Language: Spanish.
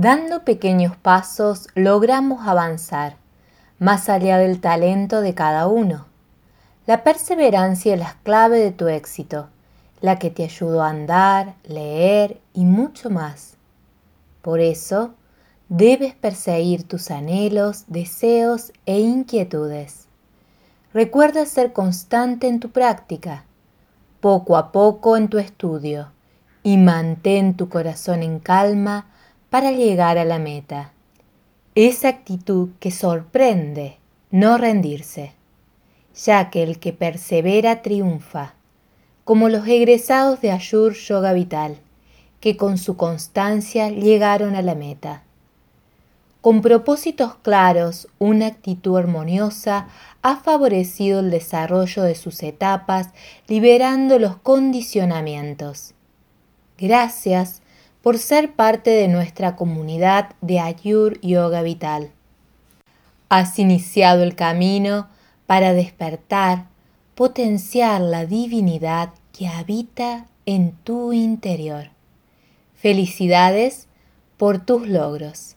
Dando pequeños pasos logramos avanzar, más allá del talento de cada uno. La perseverancia es la clave de tu éxito, la que te ayudó a andar, leer y mucho más. Por eso, debes perseguir tus anhelos, deseos e inquietudes. Recuerda ser constante en tu práctica, poco a poco en tu estudio y mantén tu corazón en calma para llegar a la meta. Esa actitud que sorprende, no rendirse ya que el que persevera triunfa, como los egresados de Ayur Yoga Vital, que con su constancia llegaron a la meta. Con propósitos claros, una actitud armoniosa ha favorecido el desarrollo de sus etapas, liberando los condicionamientos. Gracias por ser parte de nuestra comunidad de Ayur Yoga Vital. Has iniciado el camino para despertar, potenciar la divinidad que habita en tu interior. Felicidades por tus logros.